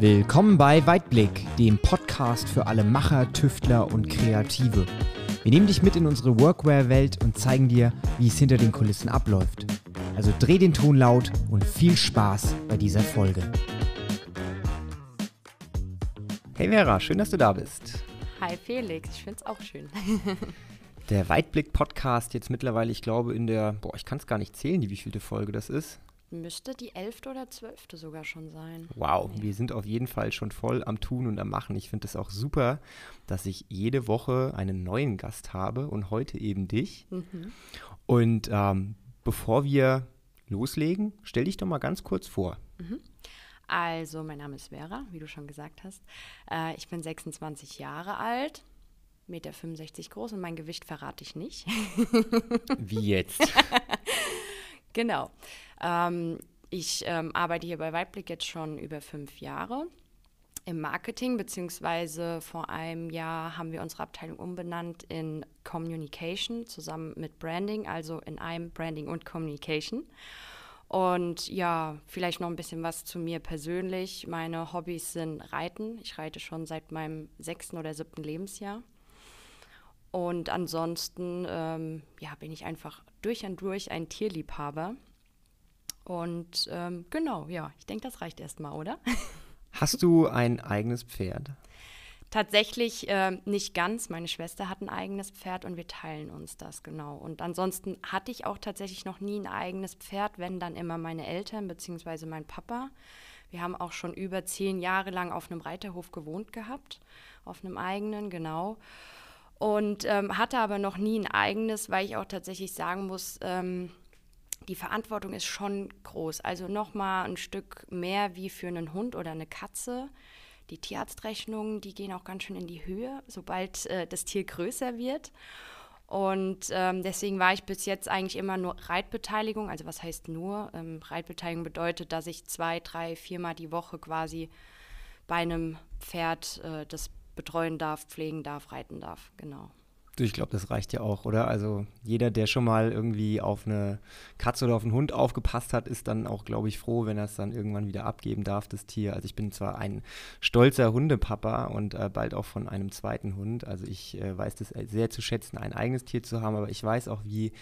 Willkommen bei Weitblick, dem Podcast für alle Macher, Tüftler und Kreative. Wir nehmen dich mit in unsere Workwear-Welt und zeigen dir, wie es hinter den Kulissen abläuft. Also dreh den Ton laut und viel Spaß bei dieser Folge. Hey Vera, schön, dass du da bist. Hi Felix, ich finde es auch schön. Der Weitblick-Podcast jetzt mittlerweile, ich glaube, in der, boah, ich kann es gar nicht zählen, wie vielte Folge das ist. Müsste die elfte oder zwölfte sogar schon sein. Wow, wir sind auf jeden Fall schon voll am Tun und am Machen. Ich finde es auch super, dass ich jede Woche einen neuen Gast habe und heute eben dich. Mhm. Und ähm, bevor wir loslegen, stell dich doch mal ganz kurz vor. Mhm. Also, mein Name ist Vera, wie du schon gesagt hast. Äh, ich bin 26 Jahre alt, 1,65 Meter groß und mein Gewicht verrate ich nicht. wie jetzt? genau. Ähm, ich ähm, arbeite hier bei Weitblick jetzt schon über fünf Jahre im Marketing, beziehungsweise vor einem Jahr haben wir unsere Abteilung umbenannt in Communication zusammen mit Branding, also in einem Branding und Communication. Und ja, vielleicht noch ein bisschen was zu mir persönlich. Meine Hobbys sind Reiten. Ich reite schon seit meinem sechsten oder siebten Lebensjahr. Und ansonsten ähm, ja, bin ich einfach durch und durch ein Tierliebhaber. Und ähm, genau, ja, ich denke, das reicht erstmal, oder? Hast du ein eigenes Pferd? Tatsächlich äh, nicht ganz. Meine Schwester hat ein eigenes Pferd und wir teilen uns das, genau. Und ansonsten hatte ich auch tatsächlich noch nie ein eigenes Pferd, wenn dann immer meine Eltern bzw. mein Papa. Wir haben auch schon über zehn Jahre lang auf einem Reiterhof gewohnt gehabt, auf einem eigenen, genau. Und ähm, hatte aber noch nie ein eigenes, weil ich auch tatsächlich sagen muss, ähm, die Verantwortung ist schon groß. Also nochmal ein Stück mehr wie für einen Hund oder eine Katze. Die Tierarztrechnungen, die gehen auch ganz schön in die Höhe, sobald äh, das Tier größer wird. Und ähm, deswegen war ich bis jetzt eigentlich immer nur Reitbeteiligung. Also was heißt nur? Ähm, Reitbeteiligung bedeutet, dass ich zwei, drei, viermal die Woche quasi bei einem Pferd äh, das betreuen darf, pflegen darf, reiten darf. Genau. Ich glaube, das reicht ja auch, oder? Also jeder, der schon mal irgendwie auf eine Katze oder auf einen Hund aufgepasst hat, ist dann auch, glaube ich, froh, wenn er es dann irgendwann wieder abgeben darf, das Tier. Also ich bin zwar ein stolzer Hundepapa und äh, bald auch von einem zweiten Hund. Also ich äh, weiß das sehr zu schätzen, ein eigenes Tier zu haben, aber ich weiß auch, wie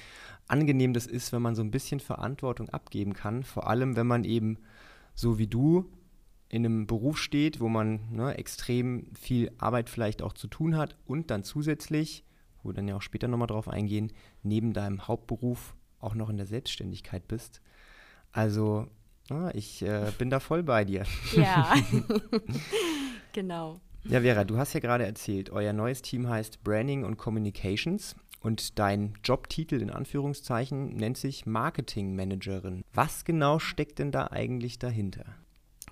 angenehm das ist, wenn man so ein bisschen Verantwortung abgeben kann. Vor allem, wenn man eben so wie du in einem Beruf steht, wo man ne, extrem viel Arbeit vielleicht auch zu tun hat und dann zusätzlich wo wir dann ja auch später nochmal drauf eingehen, neben deinem Hauptberuf auch noch in der Selbstständigkeit bist. Also, ah, ich äh, bin da voll bei dir. Ja, genau. Ja, Vera, du hast ja gerade erzählt, euer neues Team heißt Branding und Communications und dein Jobtitel in Anführungszeichen nennt sich Marketing Managerin. Was genau steckt denn da eigentlich dahinter?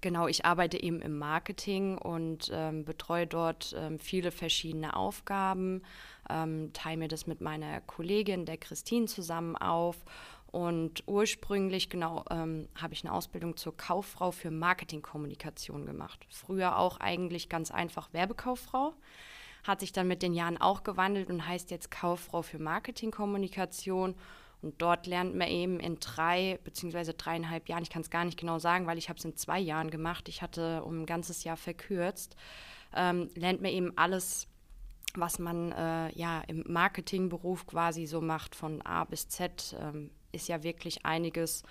Genau, ich arbeite eben im Marketing und ähm, betreue dort ähm, viele verschiedene Aufgaben, ähm, teile mir das mit meiner Kollegin, der Christine, zusammen auf. Und ursprünglich, genau, ähm, habe ich eine Ausbildung zur Kauffrau für Marketingkommunikation gemacht. Früher auch eigentlich ganz einfach Werbekauffrau. Hat sich dann mit den Jahren auch gewandelt und heißt jetzt Kauffrau für Marketingkommunikation. Und dort lernt man eben in drei beziehungsweise dreieinhalb Jahren, ich kann es gar nicht genau sagen, weil ich habe es in zwei Jahren gemacht, ich hatte um ein ganzes Jahr verkürzt, ähm, lernt man eben alles, was man äh, ja im Marketingberuf quasi so macht, von A bis Z, ähm, ist ja wirklich einiges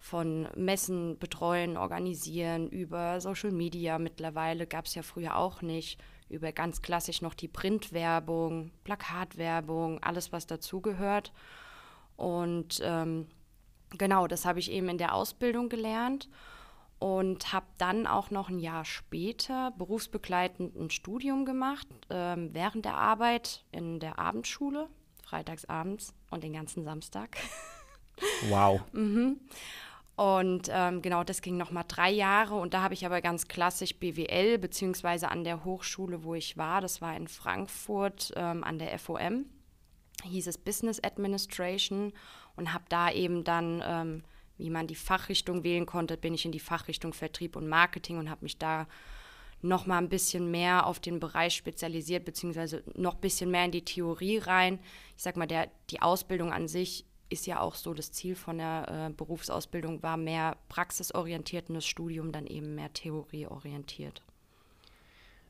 von Messen betreuen, organisieren, über Social Media mittlerweile gab es ja früher auch nicht, über ganz klassisch noch die Printwerbung, Plakatwerbung, alles was dazugehört. Und ähm, genau, das habe ich eben in der Ausbildung gelernt und habe dann auch noch ein Jahr später berufsbegleitend ein Studium gemacht, ähm, während der Arbeit in der Abendschule, freitags abends und den ganzen Samstag. Wow. mhm. Und ähm, genau, das ging nochmal drei Jahre und da habe ich aber ganz klassisch BWL, beziehungsweise an der Hochschule, wo ich war, das war in Frankfurt ähm, an der FOM, hieß es Business Administration und habe da eben dann, ähm, wie man die Fachrichtung wählen konnte, bin ich in die Fachrichtung Vertrieb und Marketing und habe mich da noch mal ein bisschen mehr auf den Bereich spezialisiert, beziehungsweise noch ein bisschen mehr in die Theorie rein. Ich sag mal, der, die Ausbildung an sich ist ja auch so, das Ziel von der äh, Berufsausbildung war mehr praxisorientiert und das Studium dann eben mehr theorieorientiert.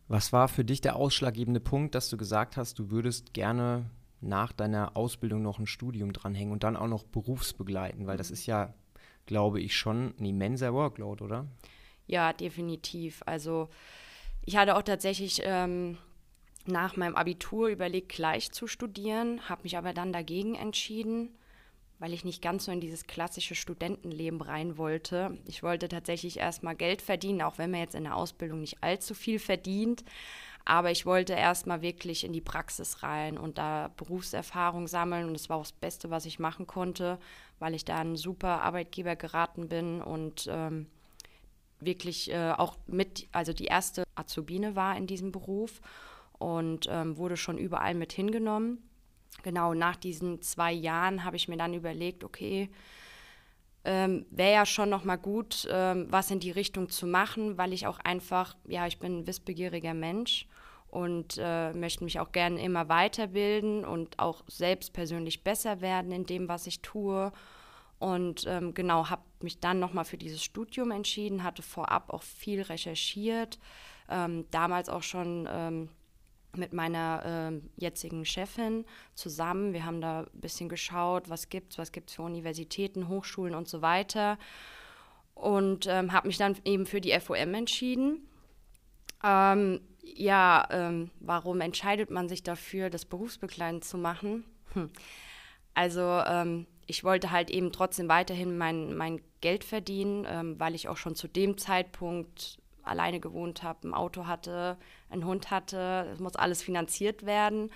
Was war für dich der ausschlaggebende Punkt, dass du gesagt hast, du würdest gerne nach deiner Ausbildung noch ein Studium dranhängen und dann auch noch berufsbegleiten? Weil das ist ja, glaube ich, schon ein immenser Workload, oder? Ja, definitiv. Also ich hatte auch tatsächlich ähm, nach meinem Abitur überlegt, gleich zu studieren, habe mich aber dann dagegen entschieden, weil ich nicht ganz so in dieses klassische Studentenleben rein wollte. Ich wollte tatsächlich erstmal Geld verdienen, auch wenn man jetzt in der Ausbildung nicht allzu viel verdient. Aber ich wollte erstmal wirklich in die Praxis rein und da Berufserfahrung sammeln. Und das war auch das Beste, was ich machen konnte, weil ich da ein super Arbeitgeber geraten bin und ähm, wirklich äh, auch mit, also die erste Azubine war in diesem Beruf und ähm, wurde schon überall mit hingenommen genau nach diesen zwei Jahren habe ich mir dann überlegt, okay, ähm, wäre ja schon noch mal gut, ähm, was in die Richtung zu machen, weil ich auch einfach, ja, ich bin ein wissbegieriger Mensch und äh, möchte mich auch gerne immer weiterbilden und auch selbst persönlich besser werden in dem, was ich tue. Und ähm, genau, habe mich dann nochmal für dieses Studium entschieden, hatte vorab auch viel recherchiert, ähm, damals auch schon ähm, mit meiner äh, jetzigen Chefin zusammen. Wir haben da ein bisschen geschaut, was gibt es, was gibt es für Universitäten, Hochschulen und so weiter. Und ähm, habe mich dann eben für die FOM entschieden. Ähm, ja, ähm, warum entscheidet man sich dafür, das berufsbegleitend zu machen? Hm. Also ähm, ich wollte halt eben trotzdem weiterhin mein, mein Geld verdienen, ähm, weil ich auch schon zu dem Zeitpunkt alleine gewohnt habe, ein Auto hatte, einen Hund hatte. Es muss alles finanziert werden.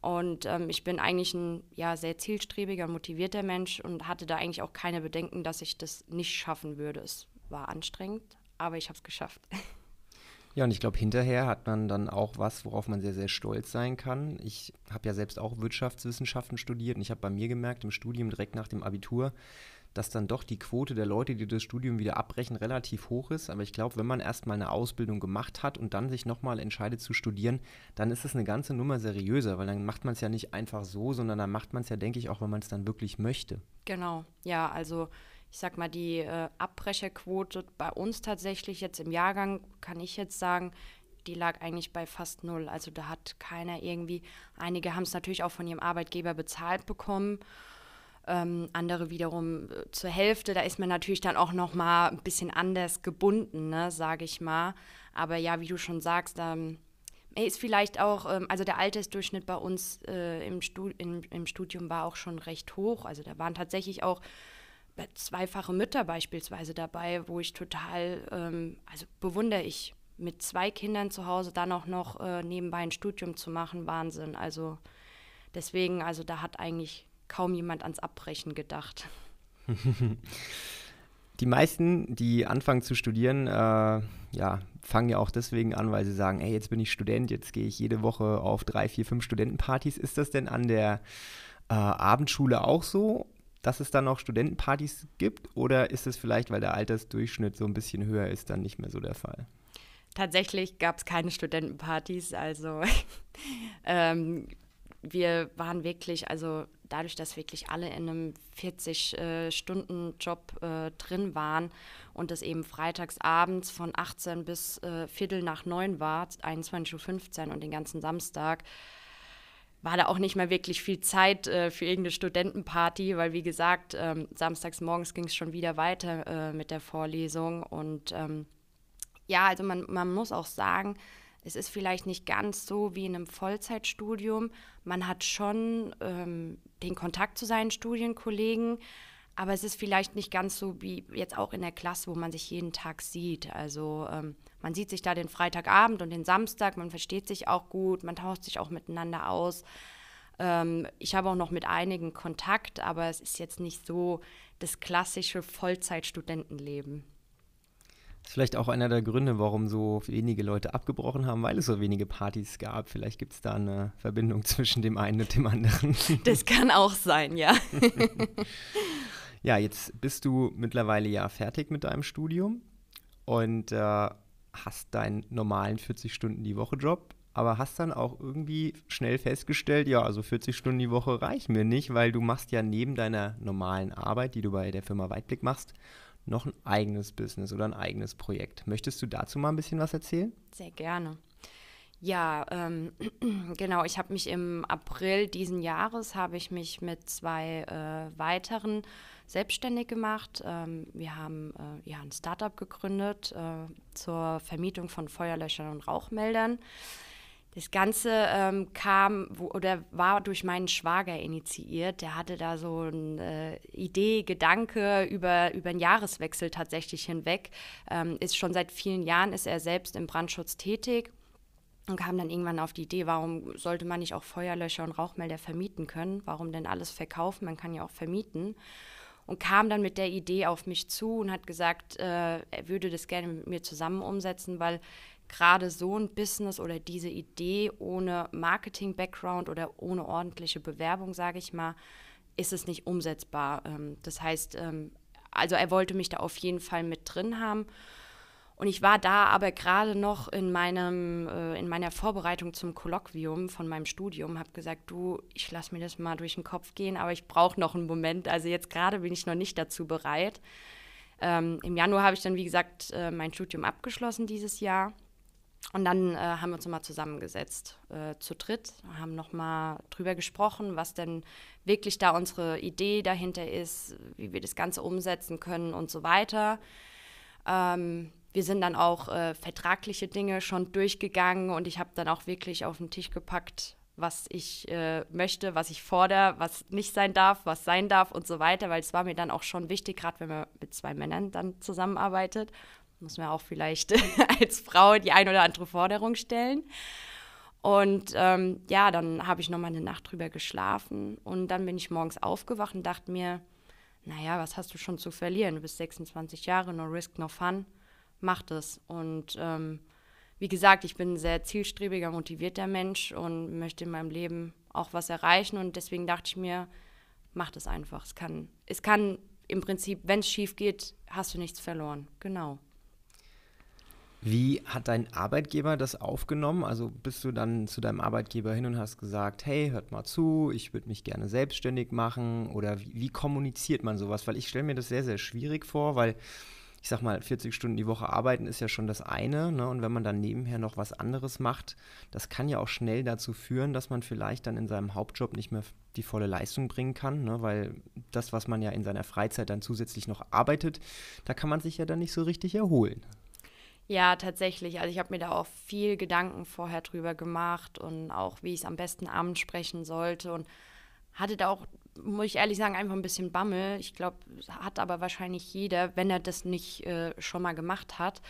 Und ähm, ich bin eigentlich ein ja, sehr zielstrebiger, motivierter Mensch und hatte da eigentlich auch keine Bedenken, dass ich das nicht schaffen würde. Es war anstrengend, aber ich habe es geschafft. Ja, und ich glaube, hinterher hat man dann auch was, worauf man sehr, sehr stolz sein kann. Ich habe ja selbst auch Wirtschaftswissenschaften studiert und ich habe bei mir gemerkt, im Studium direkt nach dem Abitur, dass dann doch die Quote der Leute, die das Studium wieder abbrechen, relativ hoch ist. Aber ich glaube, wenn man erstmal eine Ausbildung gemacht hat und dann sich nochmal entscheidet zu studieren, dann ist es eine ganze Nummer seriöser, weil dann macht man es ja nicht einfach so, sondern dann macht man es ja, denke ich, auch, wenn man es dann wirklich möchte. Genau, ja, also ich sag mal, die äh, Abbrecherquote bei uns tatsächlich jetzt im Jahrgang, kann ich jetzt sagen, die lag eigentlich bei fast null. Also da hat keiner irgendwie, einige haben es natürlich auch von ihrem Arbeitgeber bezahlt bekommen ähm, andere wiederum äh, zur Hälfte. Da ist man natürlich dann auch noch mal ein bisschen anders gebunden, ne, sage ich mal. Aber ja, wie du schon sagst, ähm, ist vielleicht auch, ähm, also der Altersdurchschnitt bei uns äh, im, Stu im, im, Studium war auch schon recht hoch. Also da waren tatsächlich auch zweifache Mütter beispielsweise dabei, wo ich total, ähm, also bewundere ich, mit zwei Kindern zu Hause dann auch noch äh, nebenbei ein Studium zu machen, Wahnsinn. Also deswegen, also da hat eigentlich kaum jemand ans Abbrechen gedacht. Die meisten, die anfangen zu studieren, äh, ja, fangen ja auch deswegen an, weil sie sagen, ey, jetzt bin ich Student, jetzt gehe ich jede Woche auf drei, vier, fünf Studentenpartys. Ist das denn an der äh, Abendschule auch so, dass es dann noch Studentenpartys gibt? Oder ist es vielleicht, weil der Altersdurchschnitt so ein bisschen höher ist, dann nicht mehr so der Fall? Tatsächlich gab es keine Studentenpartys. Also ähm, wir waren wirklich, also dadurch, dass wirklich alle in einem 40-Stunden-Job äh, äh, drin waren und es eben freitags abends von 18 bis äh, Viertel nach neun war, 21.15 Uhr und den ganzen Samstag, war da auch nicht mehr wirklich viel Zeit äh, für irgendeine Studentenparty, weil wie gesagt, ähm, samstags morgens ging es schon wieder weiter äh, mit der Vorlesung. Und ähm, ja, also man, man muss auch sagen, es ist vielleicht nicht ganz so wie in einem Vollzeitstudium. Man hat schon ähm, den Kontakt zu seinen Studienkollegen, aber es ist vielleicht nicht ganz so wie jetzt auch in der Klasse, wo man sich jeden Tag sieht. Also ähm, man sieht sich da den Freitagabend und den Samstag, man versteht sich auch gut, man tauscht sich auch miteinander aus. Ähm, ich habe auch noch mit einigen Kontakt, aber es ist jetzt nicht so das klassische Vollzeitstudentenleben. Das ist vielleicht auch einer der Gründe, warum so wenige Leute abgebrochen haben, weil es so wenige Partys gab. Vielleicht gibt es da eine Verbindung zwischen dem einen und dem anderen. Das kann auch sein, ja. ja, jetzt bist du mittlerweile ja fertig mit deinem Studium und äh, hast deinen normalen 40 Stunden die Woche Job. aber hast dann auch irgendwie schnell festgestellt, ja, also 40 Stunden die Woche reichen mir nicht, weil du machst ja neben deiner normalen Arbeit, die du bei der Firma Weitblick machst, noch ein eigenes Business oder ein eigenes Projekt. Möchtest du dazu mal ein bisschen was erzählen? Sehr gerne. Ja, ähm, genau. Ich habe mich im April diesen Jahres habe ich mich mit zwei äh, weiteren selbstständig gemacht. Ähm, wir haben äh, ja ein Startup gegründet äh, zur Vermietung von Feuerlöschern und Rauchmeldern. Das Ganze ähm, kam wo, oder war durch meinen Schwager initiiert. Der hatte da so eine äh, Idee, Gedanke über, über einen Jahreswechsel tatsächlich hinweg. Ähm, ist schon seit vielen Jahren ist er selbst im Brandschutz tätig und kam dann irgendwann auf die Idee, warum sollte man nicht auch Feuerlöscher und Rauchmelder vermieten können? Warum denn alles verkaufen? Man kann ja auch vermieten. Und kam dann mit der Idee auf mich zu und hat gesagt, äh, er würde das gerne mit mir zusammen umsetzen, weil gerade so ein Business oder diese Idee ohne Marketing-Background oder ohne ordentliche Bewerbung, sage ich mal, ist es nicht umsetzbar. Ähm, das heißt, ähm, also er wollte mich da auf jeden Fall mit drin haben. Und ich war da aber gerade noch in, meinem, äh, in meiner Vorbereitung zum Kolloquium von meinem Studium, habe gesagt, du, ich lasse mir das mal durch den Kopf gehen, aber ich brauche noch einen Moment. Also jetzt gerade bin ich noch nicht dazu bereit. Ähm, Im Januar habe ich dann, wie gesagt, äh, mein Studium abgeschlossen dieses Jahr. Und dann äh, haben wir uns nochmal zusammengesetzt, äh, zu dritt, haben nochmal drüber gesprochen, was denn wirklich da unsere Idee dahinter ist, wie wir das Ganze umsetzen können und so weiter. Ähm, wir sind dann auch äh, vertragliche Dinge schon durchgegangen und ich habe dann auch wirklich auf den Tisch gepackt, was ich äh, möchte, was ich fordere, was nicht sein darf, was sein darf und so weiter, weil es war mir dann auch schon wichtig, gerade wenn man mit zwei Männern dann zusammenarbeitet, muss man auch vielleicht als Frau die ein oder andere Forderung stellen. Und ähm, ja, dann habe ich nochmal eine Nacht drüber geschlafen und dann bin ich morgens aufgewacht und dachte mir, naja, was hast du schon zu verlieren? Du bist 26 Jahre, no risk, no fun macht es. Und ähm, wie gesagt, ich bin ein sehr zielstrebiger, motivierter Mensch und möchte in meinem Leben auch was erreichen. Und deswegen dachte ich mir, mach es einfach. Es kann, es kann im Prinzip, wenn es schief geht, hast du nichts verloren. Genau. Wie hat dein Arbeitgeber das aufgenommen? Also bist du dann zu deinem Arbeitgeber hin und hast gesagt, hey, hört mal zu, ich würde mich gerne selbstständig machen? Oder wie, wie kommuniziert man sowas? Weil ich stelle mir das sehr, sehr schwierig vor, weil ich sag mal, 40 Stunden die Woche arbeiten ist ja schon das eine. Ne? Und wenn man dann nebenher noch was anderes macht, das kann ja auch schnell dazu führen, dass man vielleicht dann in seinem Hauptjob nicht mehr die volle Leistung bringen kann, ne? weil das, was man ja in seiner Freizeit dann zusätzlich noch arbeitet, da kann man sich ja dann nicht so richtig erholen. Ja, tatsächlich. Also ich habe mir da auch viel Gedanken vorher drüber gemacht und auch, wie ich es am besten abends sprechen sollte und hatte da auch muss ich ehrlich sagen, einfach ein bisschen Bammel. Ich glaube, hat aber wahrscheinlich jeder, wenn er das nicht äh, schon mal gemacht hat.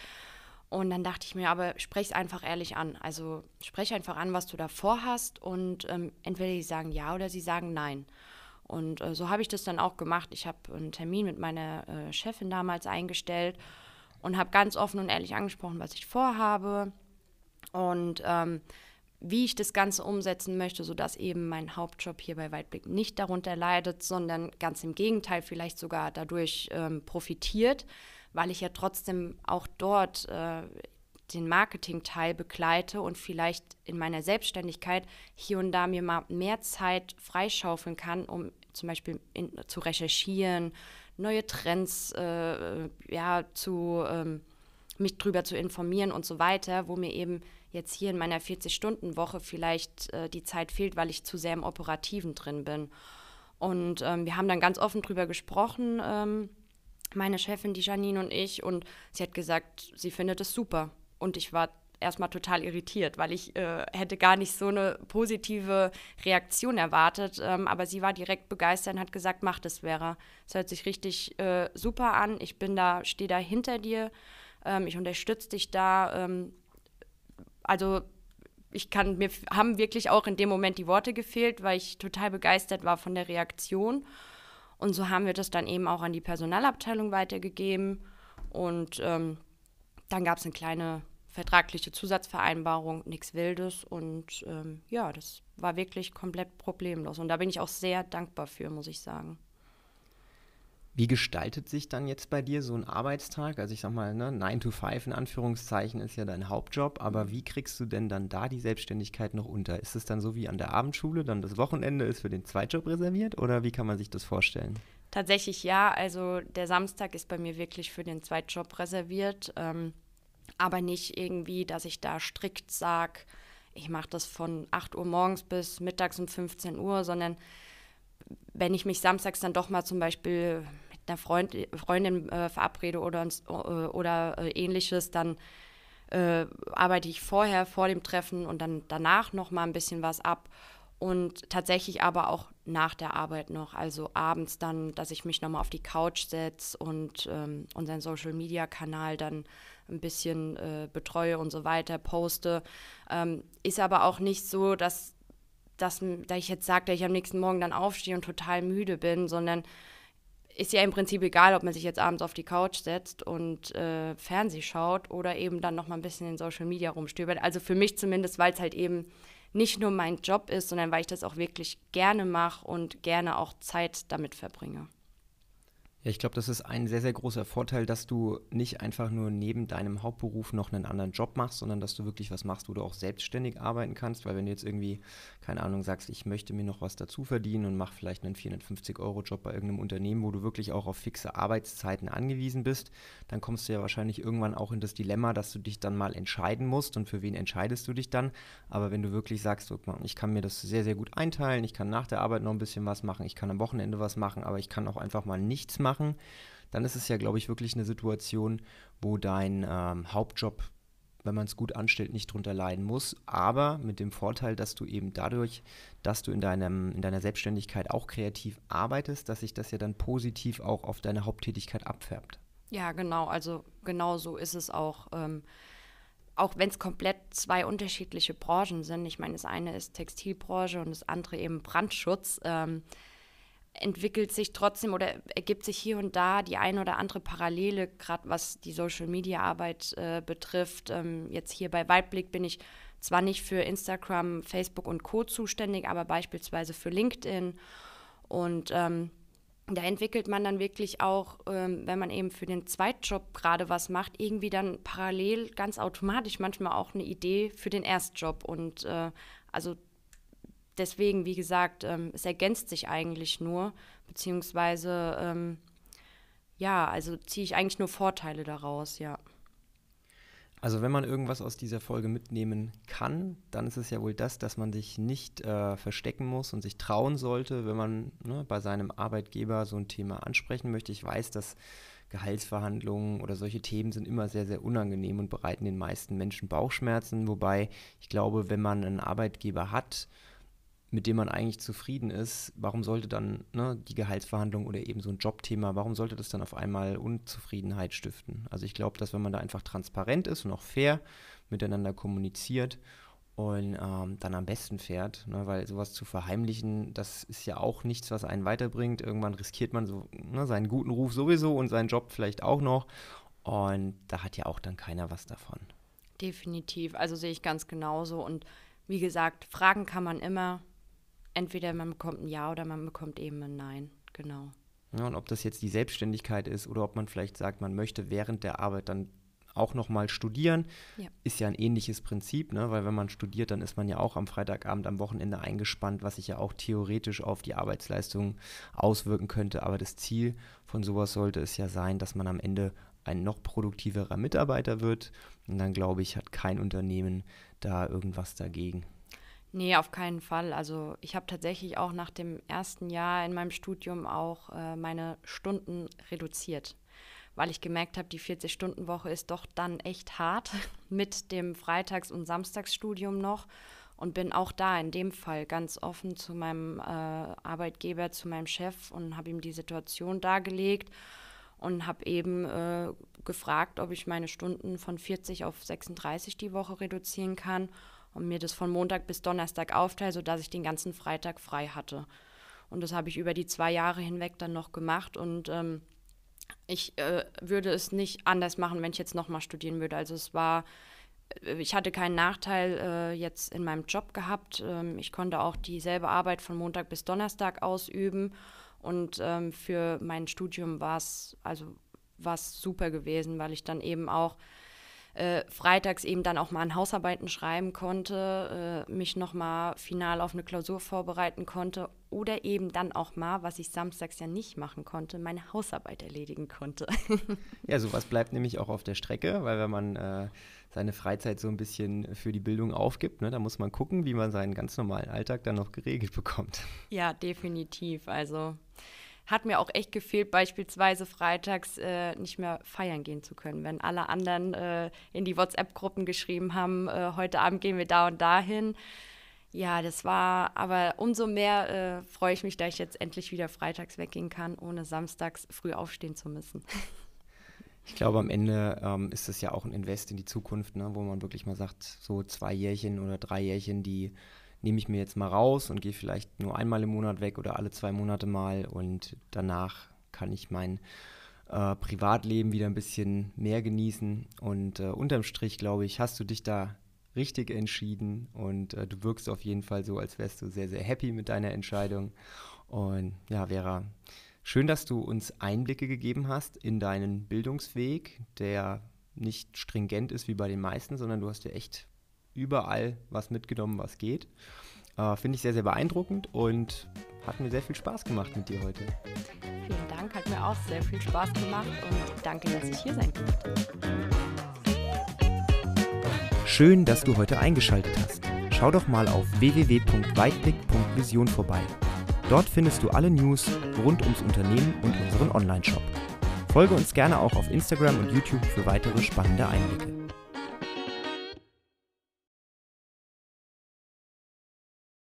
Und dann dachte ich mir, aber sprech es einfach ehrlich an. Also sprech einfach an, was du da vorhast und ähm, entweder sie sagen ja oder sie sagen nein. Und äh, so habe ich das dann auch gemacht. Ich habe einen Termin mit meiner äh, Chefin damals eingestellt und habe ganz offen und ehrlich angesprochen, was ich vorhabe. Und ähm, wie ich das Ganze umsetzen möchte, sodass eben mein Hauptjob hier bei Weitblick nicht darunter leidet, sondern ganz im Gegenteil vielleicht sogar dadurch ähm, profitiert, weil ich ja trotzdem auch dort äh, den Marketing-Teil begleite und vielleicht in meiner Selbstständigkeit hier und da mir mal mehr Zeit freischaufeln kann, um zum Beispiel in, zu recherchieren, neue Trends äh, ja, zu ähm, mich drüber zu informieren und so weiter, wo mir eben jetzt hier in meiner 40-Stunden-Woche vielleicht äh, die Zeit fehlt, weil ich zu sehr im Operativen drin bin. Und ähm, wir haben dann ganz offen drüber gesprochen, ähm, meine Chefin, die Janine und ich, und sie hat gesagt, sie findet es super. Und ich war erstmal total irritiert, weil ich äh, hätte gar nicht so eine positive Reaktion erwartet. Ähm, aber sie war direkt begeistert und hat gesagt, mach das, Vera. Es hört sich richtig äh, super an. Ich bin da, stehe da hinter dir. Ähm, ich unterstütze dich da. Ähm, also ich kann, mir haben wirklich auch in dem Moment die Worte gefehlt, weil ich total begeistert war von der Reaktion. Und so haben wir das dann eben auch an die Personalabteilung weitergegeben. Und ähm, dann gab es eine kleine vertragliche Zusatzvereinbarung, nichts Wildes. Und ähm, ja, das war wirklich komplett problemlos. Und da bin ich auch sehr dankbar für, muss ich sagen. Wie gestaltet sich dann jetzt bei dir so ein Arbeitstag? Also ich sag mal, ne, 9 to 5 in Anführungszeichen ist ja dein Hauptjob, aber wie kriegst du denn dann da die Selbstständigkeit noch unter? Ist es dann so wie an der Abendschule, dann das Wochenende ist für den Zweitjob reserviert oder wie kann man sich das vorstellen? Tatsächlich ja, also der Samstag ist bei mir wirklich für den Zweitjob reserviert, ähm, aber nicht irgendwie, dass ich da strikt sage, ich mache das von 8 Uhr morgens bis mittags um 15 Uhr, sondern wenn ich mich samstags dann doch mal zum Beispiel einer Freund, Freundin äh, verabrede oder, äh, oder äh, ähnliches, dann äh, arbeite ich vorher vor dem Treffen und dann danach noch mal ein bisschen was ab. Und tatsächlich aber auch nach der Arbeit noch, also abends dann, dass ich mich noch mal auf die Couch setze und ähm, unseren Social Media Kanal dann ein bisschen äh, betreue und so weiter, poste. Ähm, ist aber auch nicht so, dass, dass, dass ich jetzt sage, dass ich am nächsten Morgen dann aufstehe und total müde bin, sondern ist ja im Prinzip egal, ob man sich jetzt abends auf die Couch setzt und äh, Fernseh schaut oder eben dann noch mal ein bisschen in Social Media rumstöbert. Also für mich zumindest, weil es halt eben nicht nur mein Job ist, sondern weil ich das auch wirklich gerne mache und gerne auch Zeit damit verbringe. Ja, ich glaube, das ist ein sehr, sehr großer Vorteil, dass du nicht einfach nur neben deinem Hauptberuf noch einen anderen Job machst, sondern dass du wirklich was machst, wo du auch selbstständig arbeiten kannst. Weil wenn du jetzt irgendwie, keine Ahnung, sagst, ich möchte mir noch was dazu verdienen und mach vielleicht einen 450-Euro-Job bei irgendeinem Unternehmen, wo du wirklich auch auf fixe Arbeitszeiten angewiesen bist, dann kommst du ja wahrscheinlich irgendwann auch in das Dilemma, dass du dich dann mal entscheiden musst und für wen entscheidest du dich dann. Aber wenn du wirklich sagst, ich kann mir das sehr, sehr gut einteilen, ich kann nach der Arbeit noch ein bisschen was machen, ich kann am Wochenende was machen, aber ich kann auch einfach mal nichts machen, machen, dann ist es ja, glaube ich, wirklich eine Situation, wo dein ähm, Hauptjob, wenn man es gut anstellt, nicht drunter leiden muss. Aber mit dem Vorteil, dass du eben dadurch, dass du in, deinem, in deiner Selbstständigkeit auch kreativ arbeitest, dass sich das ja dann positiv auch auf deine Haupttätigkeit abfärbt. Ja, genau. Also genau so ist es auch. Ähm, auch wenn es komplett zwei unterschiedliche Branchen sind. Ich meine, das eine ist Textilbranche und das andere eben Brandschutz. Ähm, entwickelt sich trotzdem oder ergibt sich hier und da die eine oder andere Parallele, gerade was die Social-Media-Arbeit äh, betrifft. Ähm, jetzt hier bei Weitblick bin ich zwar nicht für Instagram, Facebook und Co zuständig, aber beispielsweise für LinkedIn. Und ähm, da entwickelt man dann wirklich auch, ähm, wenn man eben für den Zweitjob gerade was macht, irgendwie dann parallel ganz automatisch manchmal auch eine Idee für den Erstjob. Und äh, also deswegen, wie gesagt, ähm, es ergänzt sich eigentlich nur, beziehungsweise, ähm, ja, also ziehe ich eigentlich nur Vorteile daraus, ja. Also wenn man irgendwas aus dieser Folge mitnehmen kann, dann ist es ja wohl das, dass man sich nicht äh, verstecken muss und sich trauen sollte, wenn man ne, bei seinem Arbeitgeber so ein Thema ansprechen möchte. Ich weiß, dass Gehaltsverhandlungen oder solche Themen sind immer sehr, sehr unangenehm und bereiten den meisten Menschen Bauchschmerzen. Wobei ich glaube, wenn man einen Arbeitgeber hat, mit dem man eigentlich zufrieden ist, warum sollte dann ne, die Gehaltsverhandlung oder eben so ein Jobthema, warum sollte das dann auf einmal Unzufriedenheit stiften? Also ich glaube, dass wenn man da einfach transparent ist und auch fair miteinander kommuniziert und ähm, dann am besten fährt, ne, weil sowas zu verheimlichen, das ist ja auch nichts, was einen weiterbringt. Irgendwann riskiert man so ne, seinen guten Ruf sowieso und seinen Job vielleicht auch noch und da hat ja auch dann keiner was davon. Definitiv, also sehe ich ganz genauso und wie gesagt, Fragen kann man immer entweder man bekommt ein Ja oder man bekommt eben ein Nein. Genau. Ja, und ob das jetzt die Selbstständigkeit ist oder ob man vielleicht sagt, man möchte während der Arbeit dann auch nochmal studieren, ja. ist ja ein ähnliches Prinzip, ne? weil wenn man studiert, dann ist man ja auch am Freitagabend, am Wochenende eingespannt, was sich ja auch theoretisch auf die Arbeitsleistung auswirken könnte. Aber das Ziel von sowas sollte es ja sein, dass man am Ende ein noch produktiverer Mitarbeiter wird. Und dann glaube ich, hat kein Unternehmen da irgendwas dagegen. Nee, auf keinen Fall. Also ich habe tatsächlich auch nach dem ersten Jahr in meinem Studium auch äh, meine Stunden reduziert, weil ich gemerkt habe, die 40-Stunden-Woche ist doch dann echt hart mit dem Freitags- und Samstagsstudium noch und bin auch da in dem Fall ganz offen zu meinem äh, Arbeitgeber, zu meinem Chef und habe ihm die Situation dargelegt und habe eben äh, gefragt, ob ich meine Stunden von 40 auf 36 die Woche reduzieren kann und mir das von Montag bis Donnerstag aufteile, sodass ich den ganzen Freitag frei hatte. Und das habe ich über die zwei Jahre hinweg dann noch gemacht und ähm, ich äh, würde es nicht anders machen, wenn ich jetzt nochmal studieren würde. Also es war, äh, ich hatte keinen Nachteil äh, jetzt in meinem Job gehabt. Ähm, ich konnte auch dieselbe Arbeit von Montag bis Donnerstag ausüben Und ähm, für mein Studium war es also war's super gewesen, weil ich dann eben auch äh, freitags eben dann auch mal an Hausarbeiten schreiben konnte, äh, mich nochmal final auf eine Klausur vorbereiten konnte oder eben dann auch mal, was ich samstags ja nicht machen konnte, meine Hausarbeit erledigen konnte. ja, sowas bleibt nämlich auch auf der Strecke, weil wenn man äh, seine Freizeit so ein bisschen für die Bildung aufgibt, ne, da muss man gucken, wie man seinen ganz normalen Alltag dann noch geregelt bekommt. Ja, definitiv. Also hat mir auch echt gefehlt, beispielsweise freitags äh, nicht mehr feiern gehen zu können. Wenn alle anderen äh, in die WhatsApp-Gruppen geschrieben haben, äh, heute Abend gehen wir da und dahin. Ja, das war, aber umso mehr äh, freue ich mich, da ich jetzt endlich wieder freitags weggehen kann, ohne samstags früh aufstehen zu müssen. Ich glaube, am Ende ähm, ist es ja auch ein Invest in die Zukunft, ne, wo man wirklich mal sagt, so zwei Jährchen oder drei Jährchen, die nehme ich mir jetzt mal raus und gehe vielleicht nur einmal im Monat weg oder alle zwei Monate mal und danach kann ich mein äh, Privatleben wieder ein bisschen mehr genießen. Und äh, unterm Strich, glaube ich, hast du dich da richtig entschieden und äh, du wirkst auf jeden Fall so, als wärst du sehr, sehr happy mit deiner Entscheidung. Und ja, Vera, schön, dass du uns Einblicke gegeben hast in deinen Bildungsweg, der nicht stringent ist wie bei den meisten, sondern du hast dir echt überall was mitgenommen, was geht. Äh, Finde ich sehr, sehr beeindruckend und hat mir sehr viel Spaß gemacht mit dir heute. Vielen Dank, hat mir auch sehr viel Spaß gemacht und danke, dass ich hier sein durfte. Schön, dass du heute eingeschaltet hast. Schau doch mal auf www.weitblick.vision vorbei. Dort findest du alle News rund ums Unternehmen und unseren Online-Shop. Folge uns gerne auch auf Instagram und YouTube für weitere spannende Einblicke.